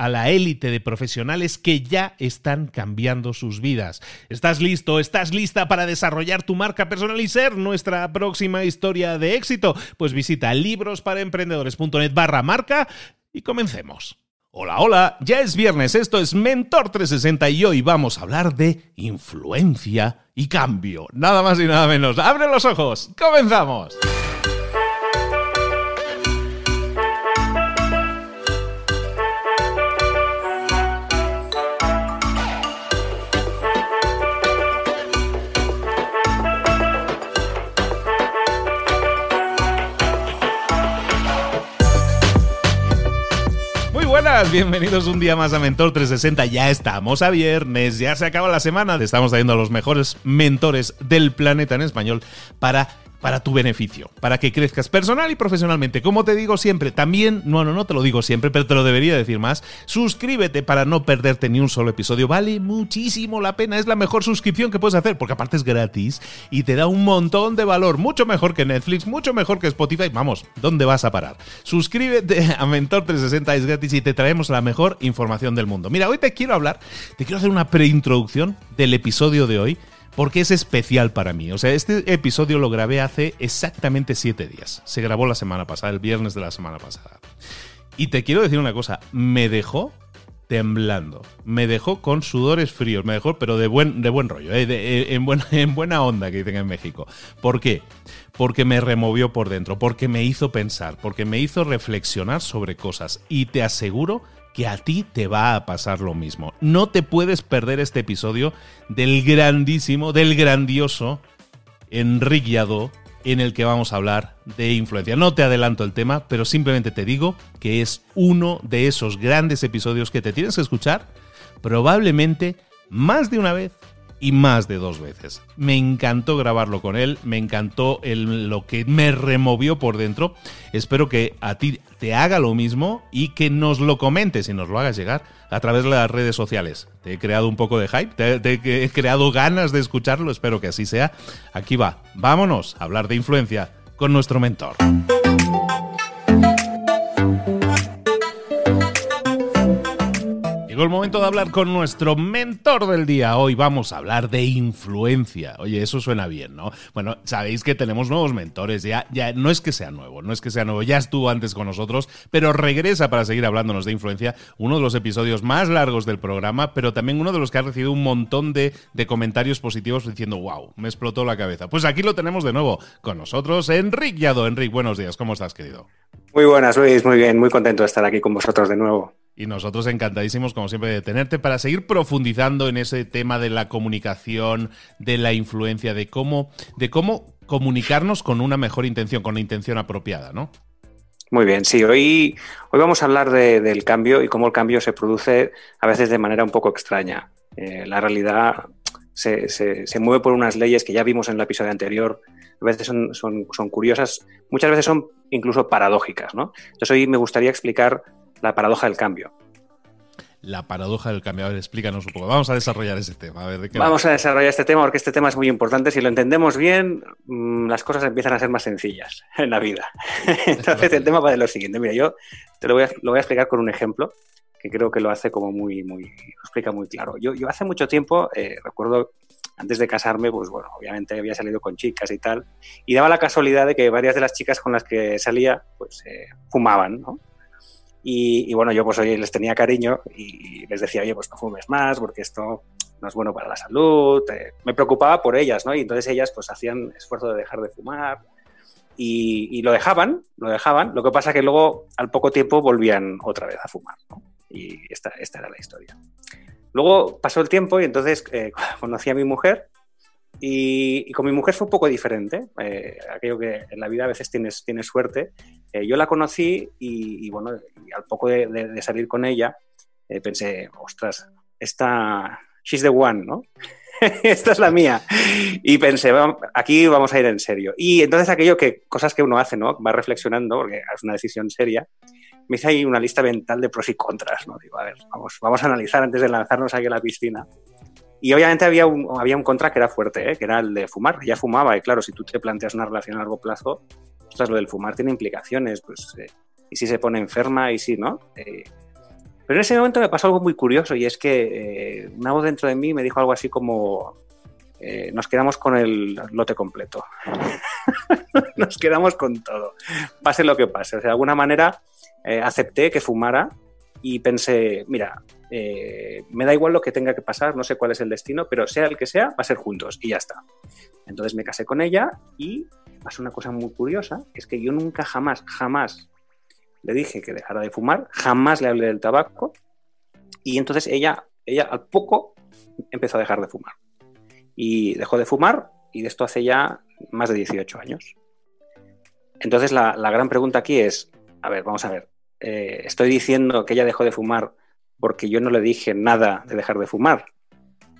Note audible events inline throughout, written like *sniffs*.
a la élite de profesionales que ya están cambiando sus vidas. ¿Estás listo? ¿Estás lista para desarrollar tu marca personal y ser nuestra próxima historia de éxito? Pues visita librosparaemprendedores.net barra marca y comencemos. Hola, hola, ya es viernes, esto es Mentor 360 y hoy vamos a hablar de influencia y cambio. Nada más y nada menos. ¡Abre los ojos! ¡Comenzamos! Bienvenidos un día más a Mentor 360. Ya estamos a viernes, ya se acaba la semana. Estamos trayendo a los mejores mentores del planeta en español para para tu beneficio, para que crezcas personal y profesionalmente. Como te digo siempre, también, no, no, no te lo digo siempre, pero te lo debería decir más, suscríbete para no perderte ni un solo episodio. Vale muchísimo la pena, es la mejor suscripción que puedes hacer, porque aparte es gratis y te da un montón de valor, mucho mejor que Netflix, mucho mejor que Spotify. Vamos, ¿dónde vas a parar? Suscríbete a Mentor 360, es gratis y te traemos la mejor información del mundo. Mira, hoy te quiero hablar, te quiero hacer una preintroducción del episodio de hoy porque es especial para mí. O sea, este episodio lo grabé hace exactamente siete días. Se grabó la semana pasada, el viernes de la semana pasada. Y te quiero decir una cosa, me dejó temblando. Me dejó con sudores fríos, me dejó, pero de buen, de buen rollo, ¿eh? eh en, buena, *laughs* en buena onda que dicen en México. ¿Por qué? Porque me removió por dentro, porque me hizo pensar, porque me hizo reflexionar sobre cosas. Y te aseguro a ti te va a pasar lo mismo. No te puedes perder este episodio del grandísimo, del grandioso Enrique Yadó, en el que vamos a hablar de influencia. No te adelanto el tema, pero simplemente te digo que es uno de esos grandes episodios que te tienes que escuchar probablemente más de una vez y más de dos veces. Me encantó grabarlo con él, me encantó el, lo que me removió por dentro. Espero que a ti te haga lo mismo y que nos lo comentes y nos lo hagas llegar a través de las redes sociales. Te he creado un poco de hype, he creado ganas de escucharlo, espero que así sea. Aquí va, vámonos a hablar de influencia con nuestro mentor. El momento de hablar con nuestro mentor del día. Hoy vamos a hablar de influencia. Oye, eso suena bien, ¿no? Bueno, sabéis que tenemos nuevos mentores. Ya, ya no es que sea nuevo, no es que sea nuevo. Ya estuvo antes con nosotros, pero regresa para seguir hablándonos de influencia. Uno de los episodios más largos del programa, pero también uno de los que ha recibido un montón de, de comentarios positivos diciendo, wow, me explotó la cabeza. Pues aquí lo tenemos de nuevo con nosotros, Enric Yado. Enric, buenos días. ¿Cómo estás, querido? Muy buenas, Luis. Muy bien. Muy contento de estar aquí con vosotros de nuevo. Y nosotros encantadísimos, como siempre, de tenerte para seguir profundizando en ese tema de la comunicación, de la influencia, de cómo, de cómo comunicarnos con una mejor intención, con la intención apropiada, ¿no? Muy bien, sí, hoy, hoy vamos a hablar del cambio y cómo el cambio se produce a veces de manera un poco extraña. Eh, la realidad se, se, mueve por unas leyes que ya vimos en el episodio anterior, a veces son, son, son, curiosas, muchas veces son incluso paradójicas. ¿no? Entonces hoy me gustaría explicar la paradoja del cambio. La paradoja del cambio. A ver, explícanos un poco. Vamos a desarrollar ese tema. Vamos a desarrollar este tema porque este tema es muy importante. Si lo entendemos bien, mm, las cosas empiezan a ser más sencillas en la vida. *laughs* Entonces el tema va de lo siguiente. Mira, yo te lo voy a, lo voy a explicar con un ejemplo que creo que lo hace como muy, muy, lo explica muy claro. Yo, yo hace mucho tiempo, eh, recuerdo, antes de casarme, pues bueno, obviamente había salido con chicas y tal, y daba la casualidad de que varias de las chicas con las que salía, pues eh, fumaban, ¿no? Y, bueno, yo pues hoy les tenía cariño y les decía, oye, pues no fumes más porque esto no es bueno para la salud. Eh, me preocupaba por ellas, ¿no? Y entonces ellas pues hacían esfuerzo de dejar de fumar y, y, lo dejaban, lo dejaban. Lo que pasa que luego al poco tiempo volvían otra vez a fumar, ¿no? Y esta, esta era la historia. Luego pasó el tiempo y entonces eh, *laughs* conocí a mi mujer y, con mi mujer fue un poco diferente. Eh, aquello que en la vida a veces tienes, tienes suerte. Eh, yo la conocí y, bueno, al poco de, salir con ella pensé, ostras, esta, she's the one, ¿no? *laughs* esta es la mía. Y pensé, aquí vamos a ir en serio. Y entonces aquello que, cosas que uno hace, ¿no? Va reflexionando, porque es una decisión seria me hice ahí una lista mental de pros y contras, ¿no? Digo, a ver, vamos, vamos a analizar antes de lanzarnos aquí a la piscina. Y obviamente había un, había un contra que era fuerte, ¿eh? que era el de fumar. Ya fumaba, y claro, si tú te planteas una relación a largo plazo, lo del fumar tiene implicaciones, pues, eh, y si se pone enferma, y si no. Eh. pero en ese momento me pasó algo muy curioso, y es que una voz dentro de mí me dijo algo así como, nos quedamos con el lote completo. *laughs* nos quedamos con todo, pase lo que pase. O sea, de alguna manera eh, acepté que fumara y pensé, mira, eh, me da igual lo que tenga que pasar, no sé cuál es el destino, pero sea el que sea, va a ser juntos y ya está. Entonces me casé con ella y pasó una cosa muy curiosa, es que yo nunca jamás, jamás le dije que dejara de fumar, jamás le hablé del tabaco y entonces ella, ella al poco empezó a dejar de fumar. Y dejó de fumar y de esto hace ya más de 18 años. Entonces la, la gran pregunta aquí es, a ver, vamos a ver, eh, estoy diciendo que ella dejó de fumar porque yo no le dije nada de dejar de fumar.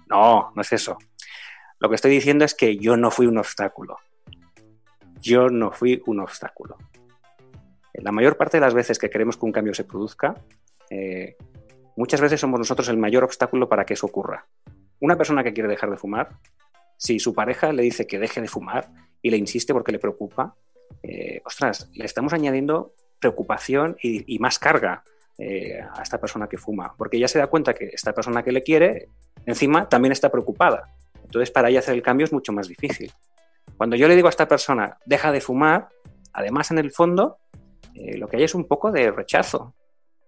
No, no es eso. Lo que estoy diciendo es que yo no fui un obstáculo. Yo no fui un obstáculo. La mayor parte de las veces que queremos que un cambio se produzca, eh, muchas veces somos nosotros el mayor obstáculo para que eso ocurra. Una persona que quiere dejar de fumar, si su pareja le dice que deje de fumar y le insiste porque le preocupa, eh, ostras, le estamos añadiendo preocupación y, más carga eh, a esta persona que fuma, porque ella se da cuenta que esta persona que le quiere, encima, también está preocupada. Entonces, para ella hacer el cambio es mucho más difícil. Cuando yo le digo a esta persona, deja de fumar, además, en el fondo, eh, lo que hay es un poco de rechazo.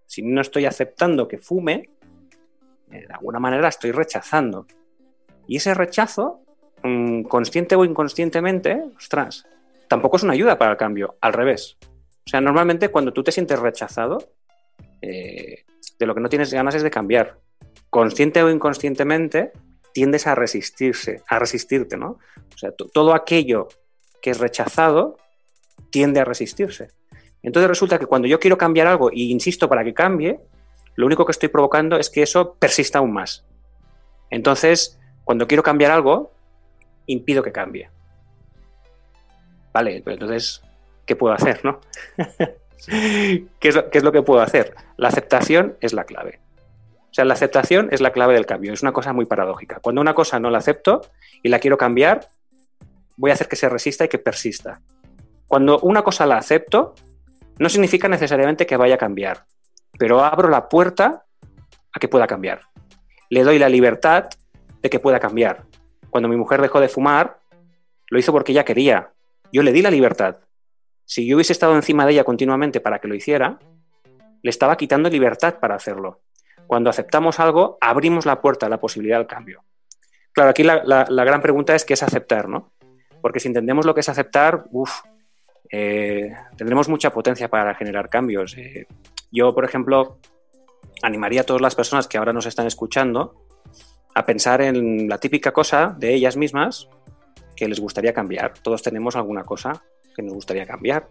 Si no estoy aceptando que fume, eh, de alguna manera estoy rechazando. Y ese rechazo, mm, consciente o inconscientemente, ostras, tampoco es una ayuda para el cambio, al revés. O sea, normalmente cuando tú te sientes rechazado, eh, de lo que no tienes ganas es de cambiar. Consciente o inconscientemente, tiendes a resistirse, a resistirte, ¿no? O sea, todo aquello que es rechazado tiende a resistirse. Entonces resulta que cuando yo quiero cambiar algo y insisto para que cambie, lo único que estoy provocando es que eso persista aún más. Entonces, cuando quiero cambiar algo, impido que cambie. Vale, pero entonces ¿qué puedo hacer? ¿no? *laughs* ¿Qué, es lo, que puedo hacer? La aceptación es la clave. O sea, la aceptación es la clave del cambio. Es una cosa muy paradójica. Cuando una cosa no la acepto y la quiero cambiar, voy a hacer que se resista y que persista. Cuando una cosa la acepto, no significa necesariamente que vaya a cambiar, pero abro la puerta a que pueda cambiar. Le doy la libertad de que pueda cambiar. Cuando mi mujer dejó de fumar, lo hizo porque ella quería. Yo le di la libertad. Si yo hubiese estado encima de ella continuamente para que lo hiciera, le estaba quitando libertad para hacerlo. Cuando aceptamos algo, abrimos la puerta a la posibilidad del cambio. Claro, aquí la, gran pregunta es qué es aceptar, ¿no? Porque si entendemos lo que es aceptar, eh, tendremos mucha potencia para generar cambios. Eh, yo, por ejemplo, animaría a todas las personas que ahora nos están escuchando a pensar en la típica cosa de ellas mismas que les gustaría cambiar. Todos tenemos alguna cosa que nos gustaría cambiar,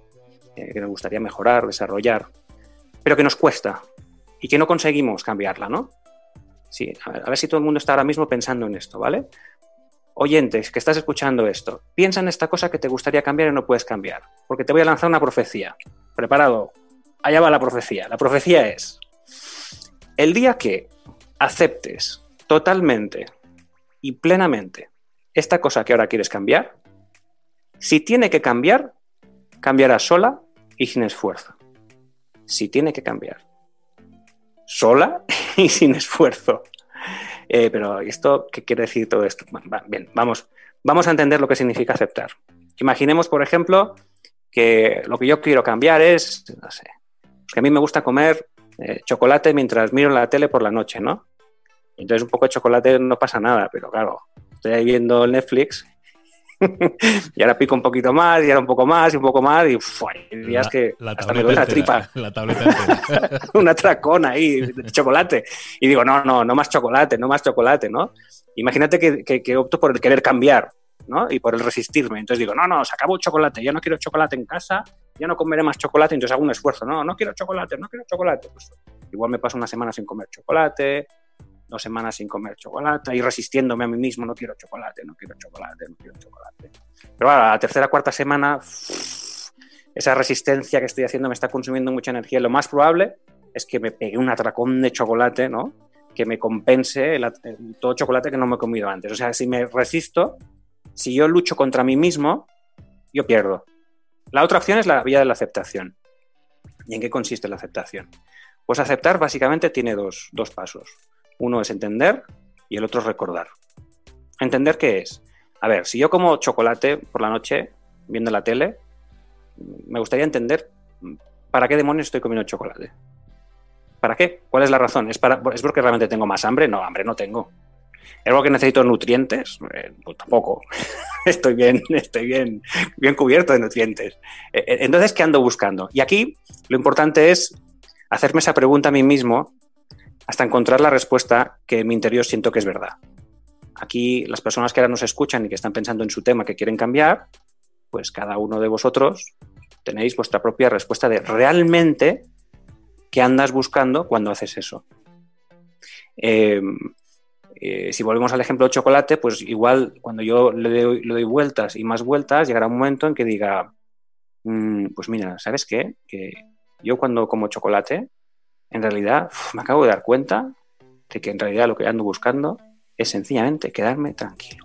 eh, que nos gustaría mejorar, desarrollar, pero que nos cuesta y que no conseguimos cambiarla, ¿no? Sí, a ver, si todo el mundo está ahora mismo pensando en esto, ¿vale? oyentes que estás escuchando esto, piensa en esta cosa que te gustaría cambiar y no puedes cambiar, porque te voy a lanzar una profecía. Preparado, allá va la profecía. La profecía es, el día que aceptes totalmente y plenamente esta cosa que ahora quieres cambiar, si tiene que cambiar, cambiará sola y sin esfuerzo. Si tiene que cambiar. Sola *laughs* y sin esfuerzo. Eh, pero ¿esto qué quiere decir todo esto? bien, vamos, vamos a entender lo que significa aceptar. Imaginemos, por ejemplo, que lo que yo quiero cambiar es, no sé, que a mí me gusta comer eh, chocolate mientras miro la tele por la noche, ¿no? Entonces un poco de chocolate no pasa nada, pero claro, estoy ahí viendo Netflix *laughs* y ahora pico un poquito más, y ahora un poco más, y un poco más, y hay días que hasta me duele la tripa. La tableta *laughs* Una tracona ahí de chocolate. Y digo, no, no, no más chocolate, no más chocolate, ¿no? Imagínate que, que, opto por el querer cambiar, ¿no? Y por el resistirme. Entonces digo, no, no, se acabó el chocolate, ya no quiero chocolate en casa, ya no comeré más chocolate, entonces hago un esfuerzo, no, no quiero chocolate, no quiero chocolate. Pues igual me paso una semana sin comer chocolate, dos semanas sin comer chocolate y resistiéndome a mí mismo, no quiero chocolate, no quiero chocolate, no quiero chocolate. Pero a la tercera, cuarta semana, *sniffs* esa resistencia que estoy haciendo me está consumiendo mucha energía. Lo más probable es que me pegue un atracón de chocolate, ¿no? Que me compense el, todo chocolate que no me he comido antes. O sea, si me resisto, si yo lucho contra mí mismo, yo pierdo. La otra opción es la vía de la aceptación. ¿Y en qué consiste la aceptación? Pues aceptar básicamente tiene dos, dos pasos. Uno es entender y el otro es recordar. ¿Entender qué es? A ver, si yo como chocolate por la noche viendo la tele, me gustaría entender para qué demonios estoy comiendo chocolate. ¿Para qué? ¿Cuál es la razón? ¿Es, para, ¿Es porque realmente tengo más hambre? No, hambre no tengo. ¿Es porque necesito nutrientes? Eh, pues tampoco. *laughs* estoy bien, *laughs* estoy bien, bien cubierto de nutrientes. E, e, entonces, ¿qué ando buscando? Y aquí lo importante es hacerme esa pregunta a mí mismo hasta encontrar la respuesta que en mi interior siento que es verdad. Aquí las personas que ahora nos escuchan y que están pensando en su tema que quieren cambiar, pues cada uno de vosotros tenéis vuestra propia respuesta de realmente qué andas buscando cuando haces eso. Em, eh, si volvemos al ejemplo del chocolate, pues igual cuando yo le doy, vueltas y más vueltas, llegará un momento en que diga, mm, pues mira, ¿sabes qué? Que yo cuando como chocolate en realidad me acabo de dar cuenta de que en realidad lo que ando buscando es sencillamente quedarme tranquilo.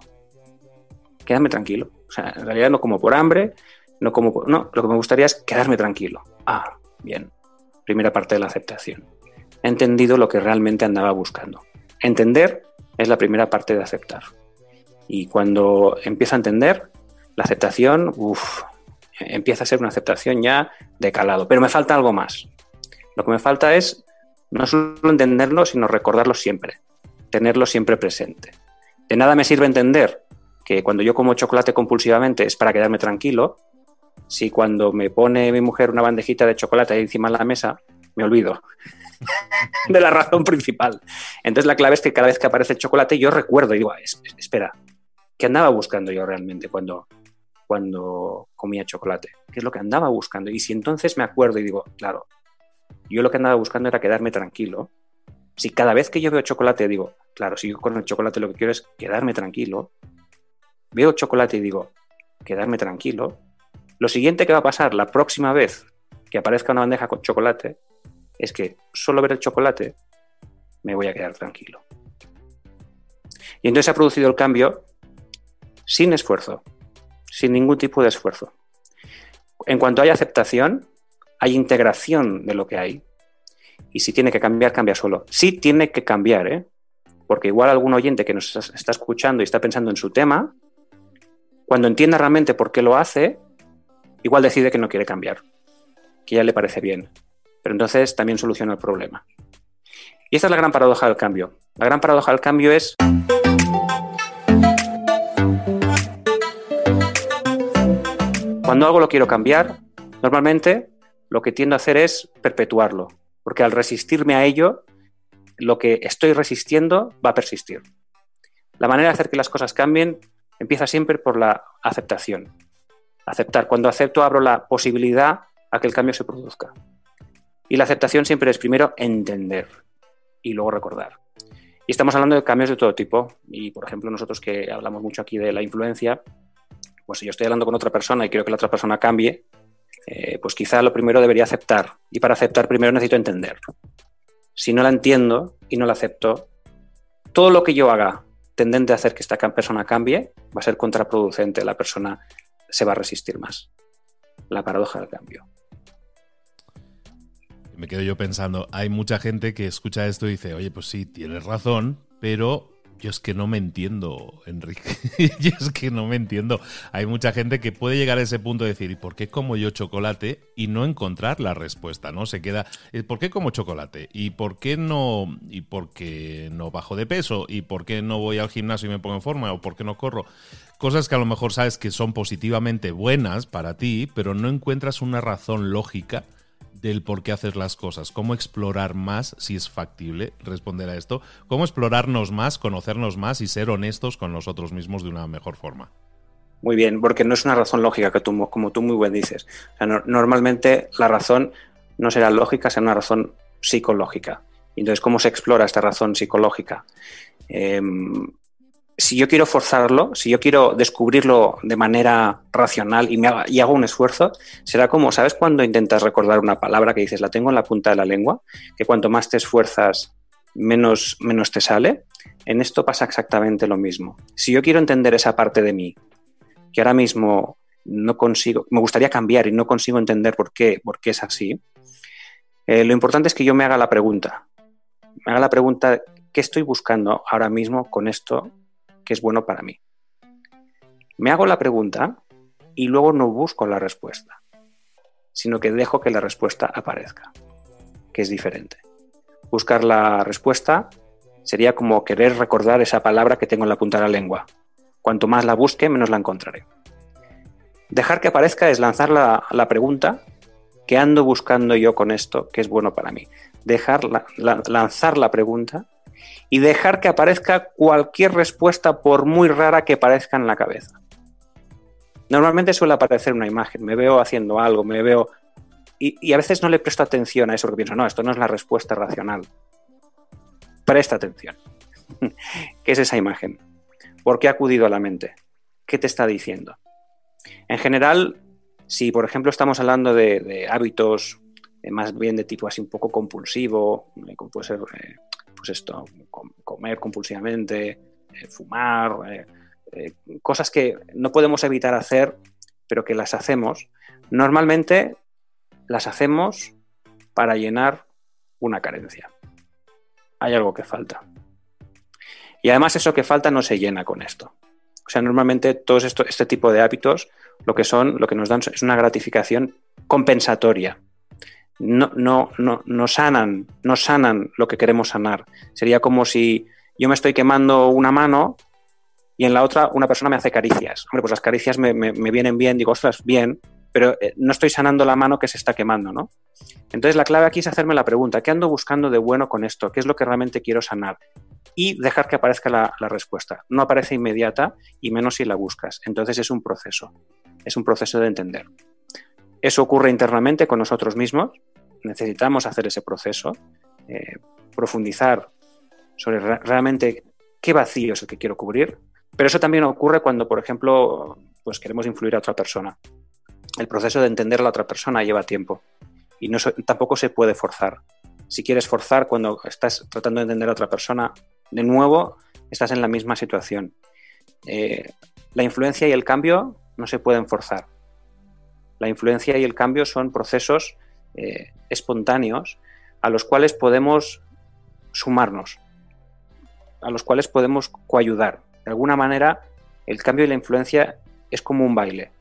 Quedarme tranquilo. O sea, en realidad no como por hambre, no como por... No, lo que me gustaría es quedarme tranquilo. Ah, bien. Primera parte de la aceptación. He entendido lo que realmente andaba buscando. Entender es la primera parte de aceptar. Y cuando empiezo a entender, la aceptación, uff, empieza a ser una aceptación ya de calado. Pero me falta algo más. Lo que me falta es no solo entenderlo, sino recordarlo siempre, tenerlo siempre presente. De nada me sirve entender que cuando yo como chocolate compulsivamente es para quedarme tranquilo, si cuando me pone mi mujer una bandejita de chocolate ahí encima de la mesa, me olvido *laughs* de la razón principal. Entonces la clave es que cada vez que aparece el chocolate yo recuerdo y digo, espera, ¿qué andaba buscando yo realmente cuando, cuando comía chocolate? ¿Qué es lo que andaba buscando? Y si entonces me acuerdo y digo, claro, yo lo que andaba buscando era quedarme tranquilo. Si cada vez que yo veo chocolate digo, claro, si yo con el chocolate lo que quiero es quedarme tranquilo, veo chocolate y digo, quedarme tranquilo, lo siguiente que va a pasar la próxima vez que aparezca una bandeja con chocolate es que solo ver el chocolate me voy a quedar tranquilo. Y entonces se ha producido el cambio sin esfuerzo, sin ningún tipo de esfuerzo. En cuanto hay aceptación, hay integración de lo que hay. Y si tiene que cambiar, cambia solo. Sí tiene que cambiar, ¿eh? Porque igual algún oyente que nos está escuchando y está pensando en su tema, cuando entienda realmente por qué lo hace, igual decide que no quiere cambiar, que ya le parece bien. Pero entonces también soluciona el problema. Y esta es la gran paradoja del cambio. La gran paradoja del cambio es... Cuando algo lo quiero cambiar, normalmente lo que tiendo a hacer es perpetuarlo, porque al resistirme a ello, lo que estoy resistiendo va a persistir. La manera de hacer que las cosas cambien empieza siempre por la aceptación. Aceptar. Cuando acepto, abro la posibilidad a que el cambio se produzca. Y la aceptación siempre es primero entender y luego recordar. Y estamos hablando de cambios de todo tipo. Y, por ejemplo, nosotros que hablamos mucho aquí de la influencia, pues si yo estoy hablando con otra persona y quiero que la otra persona cambie, eh, pues quizá lo primero debería aceptar. Y para aceptar primero necesito entender. Si no la entiendo y no la acepto, todo lo que yo haga tendente a hacer que esta persona cambie va a ser contraproducente. La persona se va a resistir más. La paradoja del cambio. Me quedo yo pensando, hay mucha gente que escucha esto y dice, oye, pues sí, tienes razón, pero yo es que no me entiendo, Enrique. *laughs* yo es que no me entiendo. Hay mucha gente que puede llegar a ese punto de decir, ¿y por qué como yo chocolate? Y no encontrar la respuesta, ¿no? Se queda, ¿por qué como chocolate? ¿Y por qué no, y por qué no bajo de peso? ¿Y por qué no voy al gimnasio y me pongo en forma? ¿O por qué no corro? Cosas que a lo mejor sabes que son positivamente buenas para ti, pero no encuentras una razón lógica del por qué haces las cosas, cómo explorar más, si es factible responder a esto, cómo explorarnos más, conocernos más y ser honestos con nosotros mismos de una mejor forma. Muy bien, porque no es una razón lógica, que tú, como tú muy bien dices. normalmente la razón no será lógica, será una razón psicológica. Entonces, ¿cómo se explora esta razón psicológica? Em, si yo quiero forzarlo, si yo quiero descubrirlo de manera racional y, hago un esfuerzo, será como, ¿sabes cuando intentas recordar una palabra que dices, la tengo en la punta de la lengua? Que cuanto más te esfuerzas, menos, menos te sale. En esto pasa exactamente lo mismo. Si yo quiero entender esa parte de mí, que ahora mismo no consigo, me gustaría cambiar y no consigo entender por qué, por qué es así, eh, lo importante es que yo me haga la pregunta. Me haga la pregunta, ¿qué estoy buscando ahora mismo con esto que es bueno para mí. Me hago la pregunta y luego no busco la respuesta, sino que dejo que la respuesta aparezca, que es diferente. Buscar la respuesta sería como querer recordar esa palabra que tengo en la punta de la lengua. Cuanto más la busque, menos la encontraré. Dejar que aparezca es lanzar la, pregunta que ando buscando yo con esto, que es bueno para mí. Dejar lanzar la pregunta y dejar que aparezca cualquier respuesta por muy rara que parezca en la cabeza. Normalmente suele aparecer una imagen, me veo haciendo algo, me veo... Y, a veces no le presto atención a eso porque pienso, no, esto no es la respuesta racional. Presta atención. *laughs* ¿Qué es esa imagen? ¿Por qué ha acudido a la mente? ¿Qué te está diciendo? En general, si por ejemplo estamos hablando de, hábitos eh, más bien de tipo así un poco compulsivo, como puede ser eh, pues esto, comer compulsivamente, eh, fumar, eh, eh, cosas que no podemos evitar hacer, pero que las hacemos, normalmente las hacemos para llenar una carencia. Hay algo que falta. Y además eso que falta no se llena con esto. O sea, normalmente esto, este tipo de hábitos lo que son, lo que nos dan es una gratificación compensatoria no, no, no, no sanan, no sanan lo que queremos sanar. Sería como si yo me estoy quemando una mano y en la otra una persona me hace caricias. Hombre, pues las caricias me, vienen bien, digo, ostras, bien, pero eh, no estoy sanando la mano que se está quemando, ¿no? Entonces la clave aquí es hacerme la pregunta, ¿qué ando buscando de bueno con esto? ¿Qué es lo que realmente quiero sanar? Y dejar que aparezca la respuesta. No aparece inmediata y menos si la buscas. Entonces es un proceso, es un proceso de entender. Eso ocurre internamente con nosotros mismos. Necesitamos hacer ese proceso, eh, profundizar sobre realmente qué vacío es el que quiero cubrir. Pero eso también ocurre cuando, por ejemplo, pues queremos influir a otra persona. El proceso de entender a la otra persona lleva tiempo y no, tampoco se puede forzar. Si quieres forzar cuando estás tratando de entender a otra persona, de nuevo estás en la misma situación. Eh, la influencia y el cambio no se pueden forzar. La influencia y el cambio son procesos eh, espontáneos a los cuales podemos sumarnos, a los cuales podemos coayudar. De alguna manera, el cambio y la influencia es como un baile.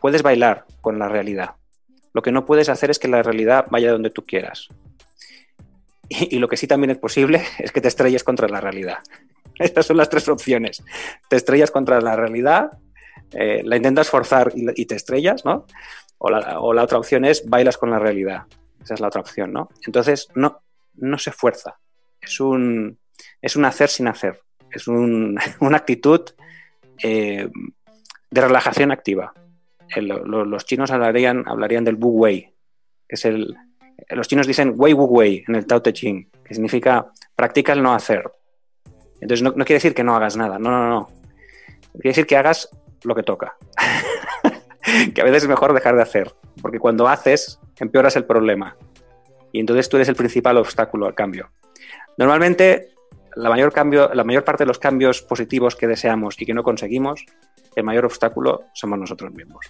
Puedes bailar con la realidad. Lo que no puedes hacer es que la realidad vaya donde tú quieras. Y, y, lo que sí también es posible *laughs* es que te estrelles contra la realidad. *laughs* Estas son las tres opciones. Te estrellas contra la realidad eh, la intentas forzar y, te estrellas, ¿no? O la, otra opción es bailas con la realidad. Esa es la otra opción, ¿no? Entonces, no, no se fuerza. Es un, es un hacer sin hacer. Es *laughs* una actitud eh, de relajación activa. los chinos hablarían, hablarían del Bu Wei, que es el, Los chinos dicen Wei Wu Wei en el Tao Te Ching, que significa practica el no hacer. Entonces no, no quiere decir que no hagas nada, no, no, no. Quiere decir que hagas lo que toca. *laughs* que a veces es mejor dejar de hacer, porque cuando haces empeoras el problema. Y entonces tú eres el principal obstáculo al cambio. Normalmente la mayor, cambio, la mayor parte de los cambios positivos que deseamos y que no conseguimos, el mayor obstáculo somos nosotros mismos.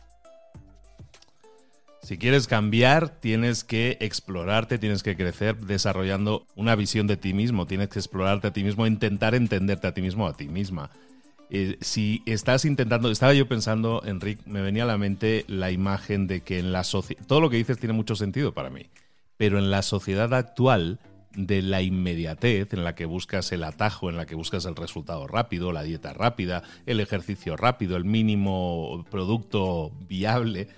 Si quieres cambiar, tienes que explorarte, tienes que crecer desarrollando una visión de ti mismo, tienes que explorarte a ti mismo, intentar entenderte a ti mismo, a ti misma. Eh, si estás intentando, estaba yo pensando, Enrique, me venía a la mente la imagen de que en la sociedad, todo lo que dices tiene mucho sentido para mí, pero en la sociedad actual de la inmediatez en la que buscas el atajo, en la que buscas el resultado rápido, la dieta rápida, el ejercicio rápido, el mínimo producto viable,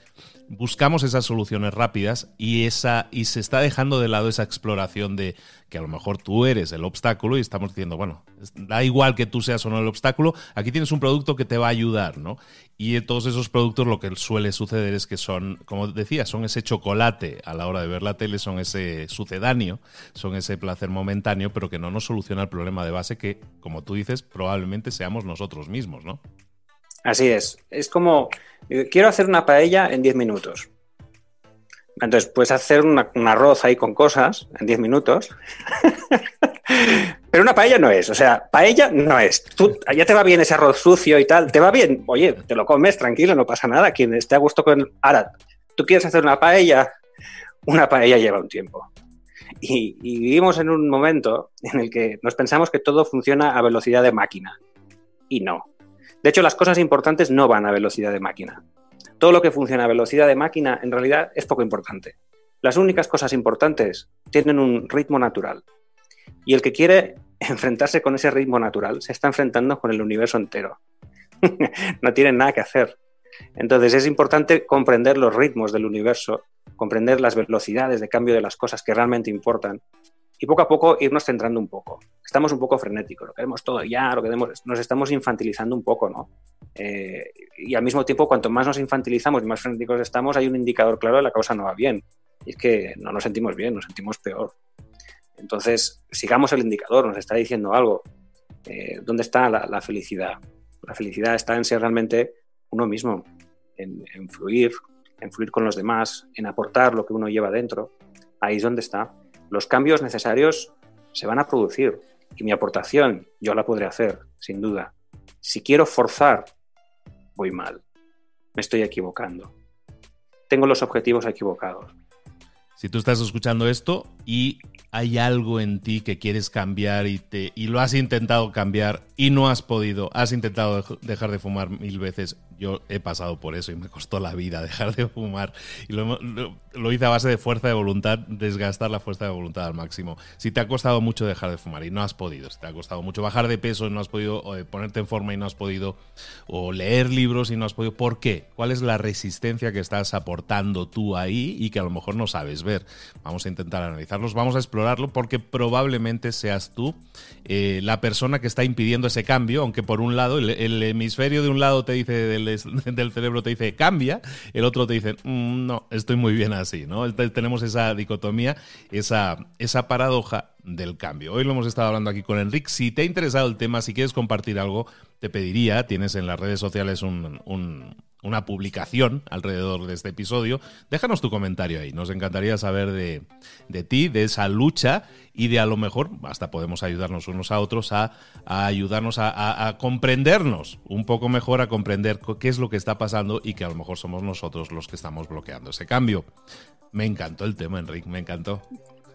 buscamos esas soluciones rápidas y, esa, y se está dejando de lado esa exploración de que a lo mejor tú eres el obstáculo y estamos diciendo, bueno, da igual que tú seas o no el obstáculo, aquí tienes un producto que te va a ayudar, ¿no? Y todos esos productos lo que suele suceder es que son, como decía, son ese chocolate a la hora de ver la tele, son ese sucedáneo, son ese placer momentáneo, pero que no nos soluciona el problema de base que, como tú dices, probablemente seamos nosotros mismos, ¿no? Así es. Es como, eh, quiero hacer una paella en 10 minutos. Entonces, puedes hacer un arroz ahí con cosas en 10 minutos. *laughs* Pero una paella no es, o sea, paella no es. Tú, ya te va bien ese arroz sucio y tal, te va bien, oye, te lo comes tranquilo, no pasa nada. Quien esté a gusto con. Ahora, tú quieres hacer una paella, una paella lleva un tiempo. y vivimos en un momento en el que nos pensamos que todo funciona a velocidad de máquina. Y no. De hecho, las cosas importantes no van a velocidad de máquina. Todo lo que funciona a velocidad de máquina en realidad es poco importante. Las únicas cosas importantes tienen un ritmo natural. Y el que quiere *laughs* enfrentarse con ese ritmo natural se está enfrentando con el universo entero. *laughs* no tiene nada que hacer. Entonces es importante comprender los ritmos del universo, comprender las velocidades de cambio de las cosas que realmente importan y poco a poco irnos centrando un poco. Estamos un poco frenéticos, lo queremos todo ya, lo queremos, nos estamos infantilizando un poco, ¿no? Eh, y al mismo tiempo, cuanto más nos infantilizamos y más frenéticos estamos, hay un indicador claro de la causa no va bien. Y es que no nos sentimos bien, nos sentimos peor. Entonces, sigamos el indicador, nos está diciendo algo. Eh, ¿Dónde está la, felicidad? La felicidad está en ser realmente uno mismo, en, en fluir, en fluir con los demás, en aportar lo que uno lleva dentro. Ahí es donde está los cambios necesarios se van a producir y mi aportación yo la podré hacer, sin duda. Si quiero forzar, voy mal. Me estoy equivocando. Tengo los objetivos equivocados. Si tú estás escuchando esto y hay algo en ti que quieres cambiar y, te, y lo has intentado cambiar y no has podido, has intentado dejar de fumar mil veces yo he pasado por eso y me costó la vida *laughs* dejar de fumar. Y lo, hice a base de fuerza de voluntad, desgastar la fuerza de voluntad al máximo. Si te ha costado mucho dejar de fumar y no has podido, si te ha costado mucho bajar de peso y no has podido, o ponerte en forma y no has podido, o leer libros y no has podido, ¿por qué? ¿Cuál es la resistencia que estás aportando tú ahí y que a lo mejor no sabes ver? Vamos a intentar analizarlos, vamos a explorarlo porque probablemente seas tú eh, la persona que está impidiendo ese cambio, aunque por un lado el, el hemisferio de un lado te dice del *laughs* del cerebro te dice cambia, el otro te dice mm, no, estoy muy bien así, ¿no? Tenemos esa dicotomía, esa, esa paradoja del cambio. Hoy lo hemos estado hablando aquí con Enrique. Si te ha interesado el tema, si quieres compartir algo, te pediría, tienes en las redes sociales un una publicación alrededor de este episodio, déjanos tu comentario ahí. Nos encantaría saber de, ti, de esa lucha y de a lo mejor hasta podemos ayudarnos unos a otros a, ayudarnos a, comprendernos un poco mejor, a comprender qué es lo que está pasando y que a lo mejor somos nosotros los que estamos bloqueando ese cambio. Me encantó el tema, Enrique, me encantó.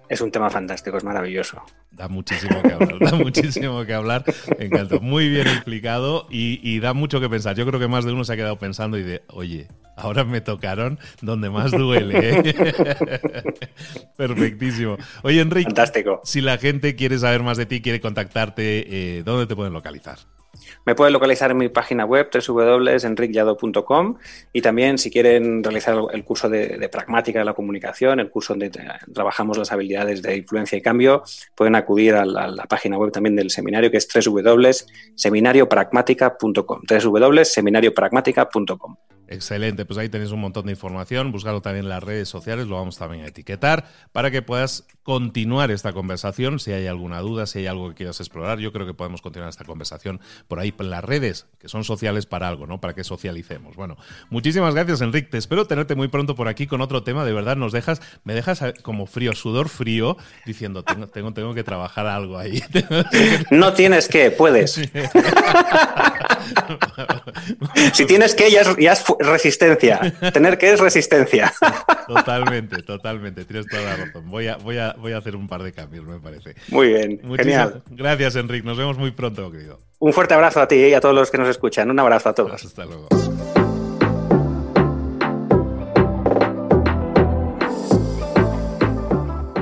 Es un tema fantástico, es maravilloso. Da muchísimo que hablar, da muchísimo que hablar. Me encantó. Muy bien explicado y, da mucho que pensar. Yo creo que más de uno se ha quedado pensando y de, oye, ahora me tocaron donde más duele. ¿eh? *laughs* Perfectísimo. Oye, Enrique. Fantástico. Si la gente quiere saber más de ti, quiere contactarte, eh, ¿dónde te pueden localizar? Me pueden localizar en mi página web www.enricyado.com y también si quieren realizar el curso de, pragmática de la comunicación, el curso donde trabajamos las habilidades de influencia y cambio, pueden acudir a la, página web también del seminario que es www.seminariopragmática.com www.seminariopragmática.com Excelente, pues ahí tenéis un montón de información, buscadlo también en las redes sociales, lo vamos también a etiquetar para que puedas continuar esta conversación, si hay alguna duda, si hay algo que quieras explorar, yo creo que podemos continuar esta conversación por ahí en las redes, que son sociales para algo, ¿no? Para que socialicemos. Bueno, muchísimas gracias Enrique, te espero tenerte muy pronto por aquí con otro tema, de verdad nos dejas, me dejas como frío, sudor frío, diciendo, tengo, tengo, tengo que trabajar algo ahí. *laughs* No tienes que, puedes. *laughs* si tienes que, ya es, resistencia. Tener que es resistencia. Totalmente, totalmente. Tienes toda la razón. Voy a, voy a, voy a hacer un par de cambios, me parece. Muy bien. genial. Gracias, Enrique. Nos vemos muy pronto, querido. Un fuerte abrazo a ti y a todos los que nos escuchan. Un abrazo a todos. Hasta luego.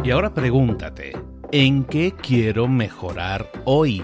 Y ahora pregúntate, ¿en qué quiero mejorar hoy?